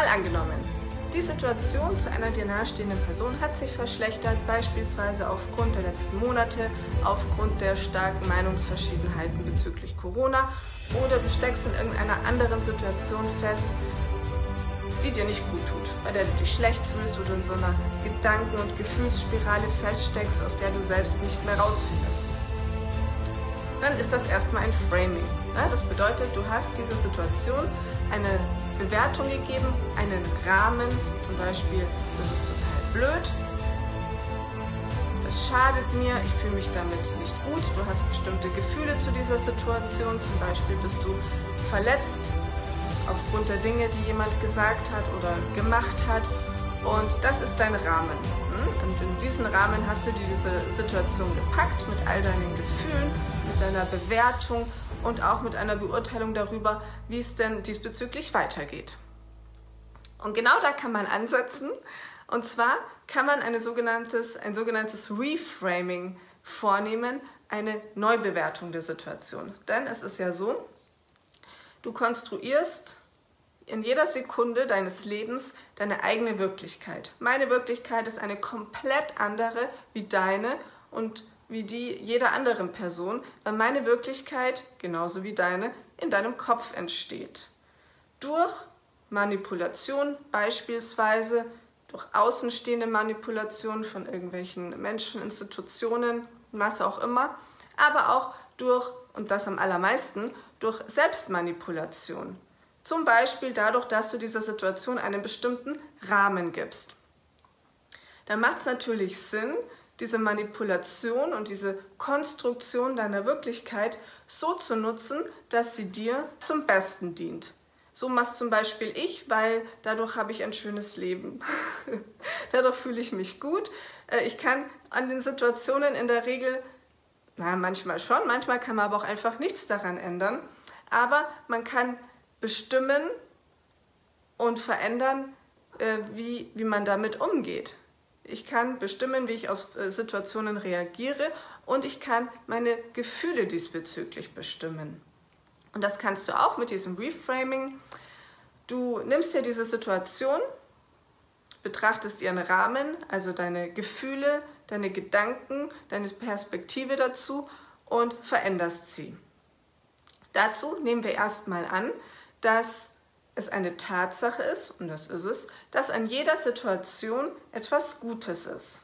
Mal angenommen, die Situation zu einer dir nahestehenden Person hat sich verschlechtert, beispielsweise aufgrund der letzten Monate, aufgrund der starken Meinungsverschiedenheiten bezüglich Corona oder du steckst in irgendeiner anderen Situation fest, die dir nicht gut tut, bei der du dich schlecht fühlst oder in so einer Gedanken- und Gefühlsspirale feststeckst, aus der du selbst nicht mehr rausfindest. Dann ist das erstmal ein Framing. Ja, das bedeutet, du hast dieser Situation eine Bewertung gegeben, einen Rahmen, zum Beispiel, das ist total blöd, das schadet mir, ich fühle mich damit nicht gut, du hast bestimmte Gefühle zu dieser Situation, zum Beispiel bist du verletzt aufgrund der Dinge, die jemand gesagt hat oder gemacht hat und das ist dein Rahmen. Hm? Und in diesen Rahmen hast du diese Situation gepackt mit all deinen Gefühlen, mit deiner Bewertung und auch mit einer Beurteilung darüber, wie es denn diesbezüglich weitergeht. Und genau da kann man ansetzen. Und zwar kann man eine sogenanntes, ein sogenanntes Reframing vornehmen, eine Neubewertung der Situation. Denn es ist ja so, du konstruierst in jeder Sekunde deines Lebens deine eigene Wirklichkeit. Meine Wirklichkeit ist eine komplett andere wie deine und wie die jeder anderen Person, weil meine Wirklichkeit, genauso wie deine, in deinem Kopf entsteht. Durch Manipulation beispielsweise, durch außenstehende Manipulation von irgendwelchen Menschen, Institutionen, was auch immer, aber auch durch, und das am allermeisten, durch Selbstmanipulation. Zum Beispiel dadurch, dass du dieser Situation einen bestimmten Rahmen gibst. Da macht es natürlich Sinn, diese Manipulation und diese Konstruktion deiner Wirklichkeit so zu nutzen, dass sie dir zum Besten dient. So machst zum Beispiel ich, weil dadurch habe ich ein schönes Leben. dadurch fühle ich mich gut. Äh, ich kann an den Situationen in der Regel, na manchmal schon, manchmal kann man aber auch einfach nichts daran ändern. Aber man kann bestimmen und verändern, äh, wie, wie man damit umgeht. Ich kann bestimmen, wie ich aus äh, Situationen reagiere und ich kann meine Gefühle diesbezüglich bestimmen. Und das kannst du auch mit diesem Reframing. Du nimmst dir diese Situation, betrachtest ihren Rahmen, also deine Gefühle, deine Gedanken, deine Perspektive dazu und veränderst sie. Dazu nehmen wir erstmal an, dass es eine Tatsache ist, und das ist es, dass an jeder Situation etwas Gutes ist.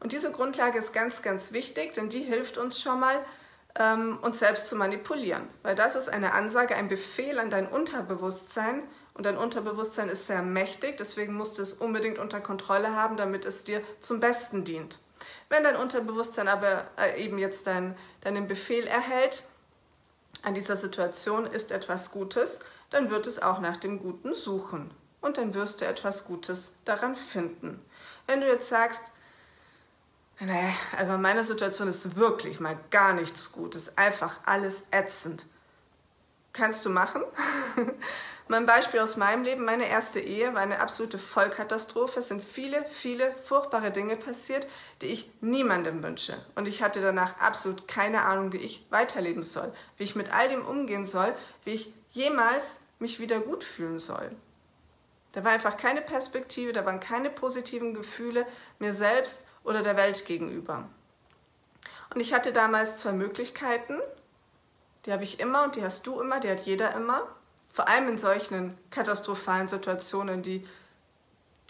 Und diese Grundlage ist ganz, ganz wichtig, denn die hilft uns schon mal, ähm, uns selbst zu manipulieren. Weil das ist eine Ansage, ein Befehl an dein Unterbewusstsein. Und dein Unterbewusstsein ist sehr mächtig, deswegen musst du es unbedingt unter Kontrolle haben, damit es dir zum Besten dient. Wenn dein Unterbewusstsein aber äh, eben jetzt dein, deinen Befehl erhält, an dieser Situation ist etwas Gutes, dann wird es auch nach dem Guten suchen und dann wirst du etwas Gutes daran finden. Wenn du jetzt sagst, naja, also meine Situation ist wirklich mal gar nichts Gutes, einfach alles ätzend. Kannst du machen? mein Beispiel aus meinem Leben, meine erste Ehe war eine absolute Vollkatastrophe. Es sind viele, viele furchtbare Dinge passiert, die ich niemandem wünsche. Und ich hatte danach absolut keine Ahnung, wie ich weiterleben soll, wie ich mit all dem umgehen soll, wie ich jemals mich wieder gut fühlen soll. Da war einfach keine Perspektive, da waren keine positiven Gefühle mir selbst oder der Welt gegenüber. Und ich hatte damals zwei Möglichkeiten. Die habe ich immer und die hast du immer, die hat jeder immer. Vor allem in solchen katastrophalen Situationen, die,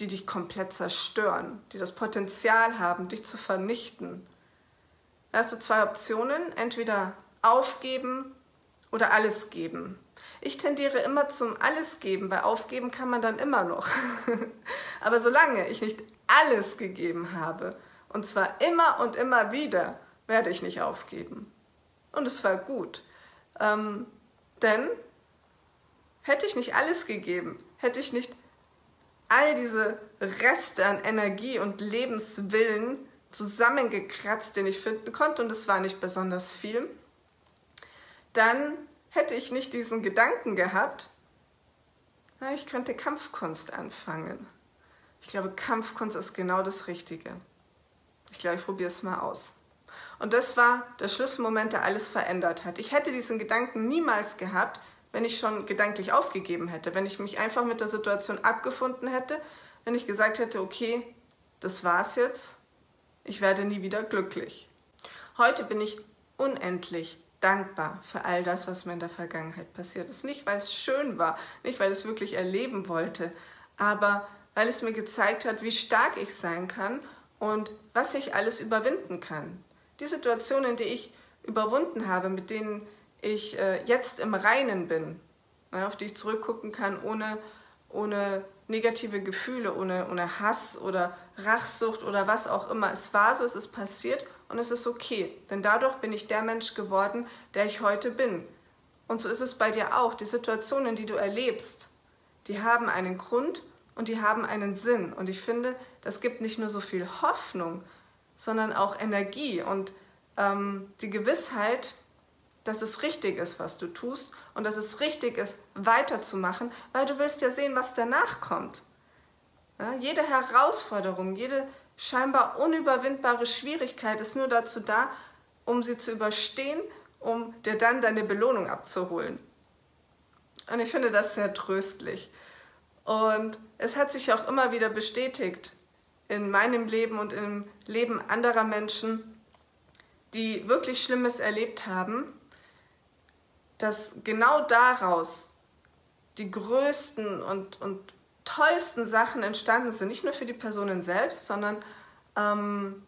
die dich komplett zerstören, die das Potenzial haben, dich zu vernichten. Da hast du zwei Optionen, entweder aufgeben oder alles geben. Ich tendiere immer zum alles geben, weil aufgeben kann man dann immer noch. Aber solange ich nicht alles gegeben habe, und zwar immer und immer wieder, werde ich nicht aufgeben. Und es war gut. Ähm, denn hätte ich nicht alles gegeben, hätte ich nicht all diese Reste an Energie und Lebenswillen zusammengekratzt, den ich finden konnte, und es war nicht besonders viel, dann hätte ich nicht diesen Gedanken gehabt, na, ich könnte Kampfkunst anfangen. Ich glaube, Kampfkunst ist genau das Richtige. Ich glaube, ich probiere es mal aus. Und das war der Schlüsselmoment, der alles verändert hat. Ich hätte diesen Gedanken niemals gehabt, wenn ich schon gedanklich aufgegeben hätte, wenn ich mich einfach mit der Situation abgefunden hätte, wenn ich gesagt hätte, okay, das war's jetzt, ich werde nie wieder glücklich. Heute bin ich unendlich dankbar für all das, was mir in der Vergangenheit passiert ist. Nicht, weil es schön war, nicht, weil ich es wirklich erleben wollte, aber weil es mir gezeigt hat, wie stark ich sein kann und was ich alles überwinden kann. Die Situationen, die ich überwunden habe, mit denen ich äh, jetzt im Reinen bin, ja, auf die ich zurückgucken kann, ohne, ohne negative Gefühle, ohne, ohne Hass oder Rachsucht oder was auch immer. Es war so, es ist passiert und es ist okay, denn dadurch bin ich der Mensch geworden, der ich heute bin. Und so ist es bei dir auch. Die Situationen, die du erlebst, die haben einen Grund und die haben einen Sinn. Und ich finde, das gibt nicht nur so viel Hoffnung, sondern auch Energie und ähm, die Gewissheit, dass es richtig ist, was du tust und dass es richtig ist, weiterzumachen, weil du willst ja sehen, was danach kommt. Ja, jede Herausforderung, jede scheinbar unüberwindbare Schwierigkeit ist nur dazu da, um sie zu überstehen, um dir dann deine Belohnung abzuholen. Und ich finde das sehr tröstlich. Und es hat sich auch immer wieder bestätigt in meinem Leben und im Leben anderer Menschen, die wirklich Schlimmes erlebt haben, dass genau daraus die größten und, und tollsten Sachen entstanden sind, nicht nur für die Personen selbst, sondern ähm,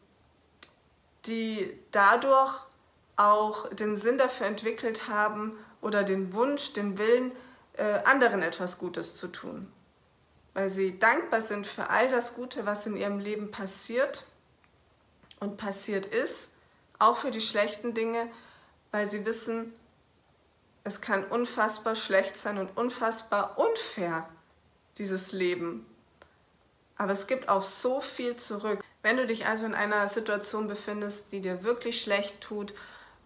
die dadurch auch den Sinn dafür entwickelt haben oder den Wunsch, den Willen, äh, anderen etwas Gutes zu tun. Weil sie dankbar sind für all das Gute, was in ihrem Leben passiert und passiert ist, auch für die schlechten Dinge, weil sie wissen, es kann unfassbar schlecht sein und unfassbar unfair, dieses Leben. Aber es gibt auch so viel zurück. Wenn du dich also in einer Situation befindest, die dir wirklich schlecht tut,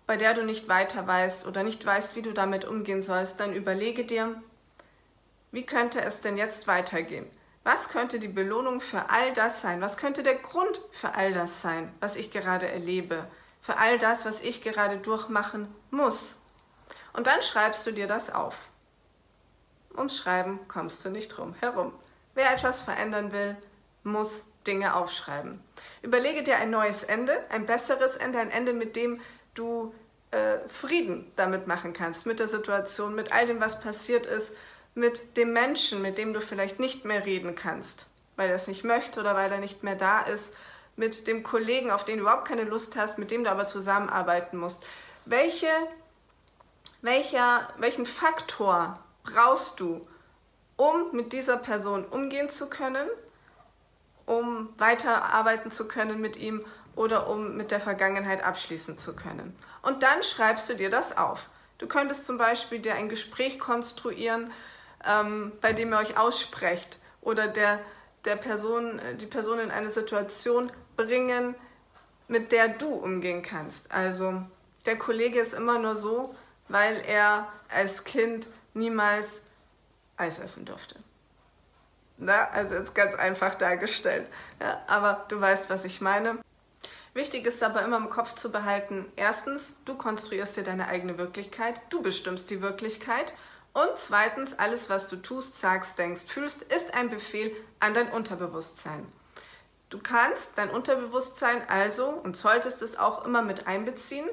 bei der du nicht weiter weißt oder nicht weißt, wie du damit umgehen sollst, dann überlege dir, wie könnte es denn jetzt weitergehen? Was könnte die Belohnung für all das sein? Was könnte der Grund für all das sein, was ich gerade erlebe? Für all das, was ich gerade durchmachen muss? Und dann schreibst du dir das auf. Ums Schreiben kommst du nicht drum herum. Wer etwas verändern will, muss Dinge aufschreiben. Überlege dir ein neues Ende, ein besseres Ende, ein Ende, mit dem du äh, Frieden damit machen kannst, mit der Situation, mit all dem, was passiert ist, mit dem Menschen, mit dem du vielleicht nicht mehr reden kannst, weil er es nicht möchte oder weil er nicht mehr da ist, mit dem Kollegen, auf den du überhaupt keine Lust hast, mit dem du aber zusammenarbeiten musst. Welche welcher, welchen Faktor brauchst du, um mit dieser Person umgehen zu können, um weiterarbeiten zu können mit ihm oder um mit der Vergangenheit abschließen zu können. Und dann schreibst du dir das auf. Du könntest zum Beispiel dir ein Gespräch konstruieren, ähm, bei dem ihr euch aussprecht oder der, der Person, die Person in eine Situation bringen, mit der du umgehen kannst. Also der Kollege ist immer nur so, weil er als Kind niemals Eis essen durfte. Na, also jetzt ganz einfach dargestellt. Ja, aber du weißt, was ich meine. Wichtig ist aber immer im Kopf zu behalten, erstens, du konstruierst dir deine eigene Wirklichkeit, du bestimmst die Wirklichkeit und zweitens, alles, was du tust, sagst, denkst, fühlst, ist ein Befehl an dein Unterbewusstsein. Du kannst dein Unterbewusstsein also und solltest es auch immer mit einbeziehen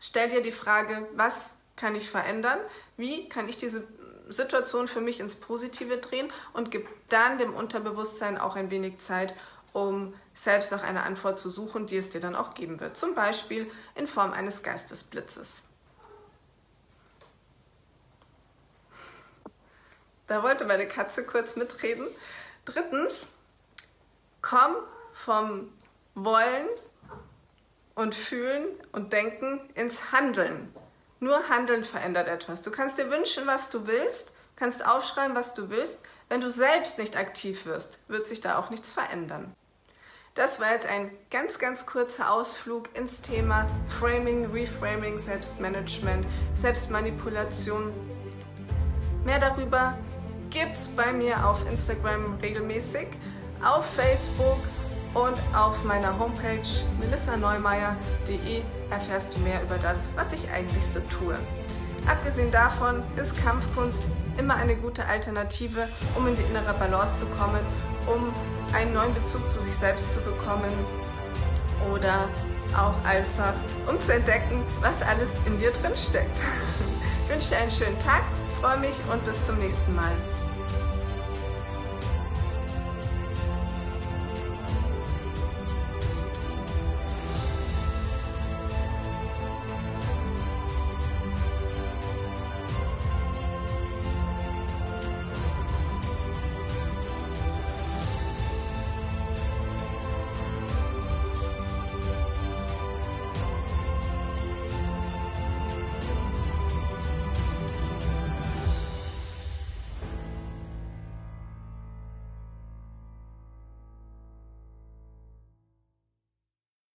Stell dir die Frage, was kann ich verändern? Wie kann ich diese Situation für mich ins Positive drehen und gib dann dem Unterbewusstsein auch ein wenig Zeit, um selbst nach einer Antwort zu suchen, die es dir dann auch geben wird. Zum Beispiel in Form eines Geistesblitzes. Da wollte meine Katze kurz mitreden. Drittens, komm vom Wollen und Fühlen und Denken ins Handeln. Nur Handeln verändert etwas. Du kannst dir wünschen, was du willst, kannst aufschreiben, was du willst. Wenn du selbst nicht aktiv wirst, wird sich da auch nichts verändern. Das war jetzt ein ganz, ganz kurzer Ausflug ins Thema Framing, Reframing, Selbstmanagement, Selbstmanipulation. Mehr darüber gibt's bei mir auf Instagram regelmäßig, auf Facebook und auf meiner Homepage melissaneumeier.de erfährst du mehr über das, was ich eigentlich so tue. Abgesehen davon ist Kampfkunst immer eine gute Alternative, um in die innere Balance zu kommen, um einen neuen Bezug zu sich selbst zu bekommen oder auch einfach, um zu entdecken, was alles in dir drin steckt. Ich wünsche dir einen schönen Tag, freue mich und bis zum nächsten Mal.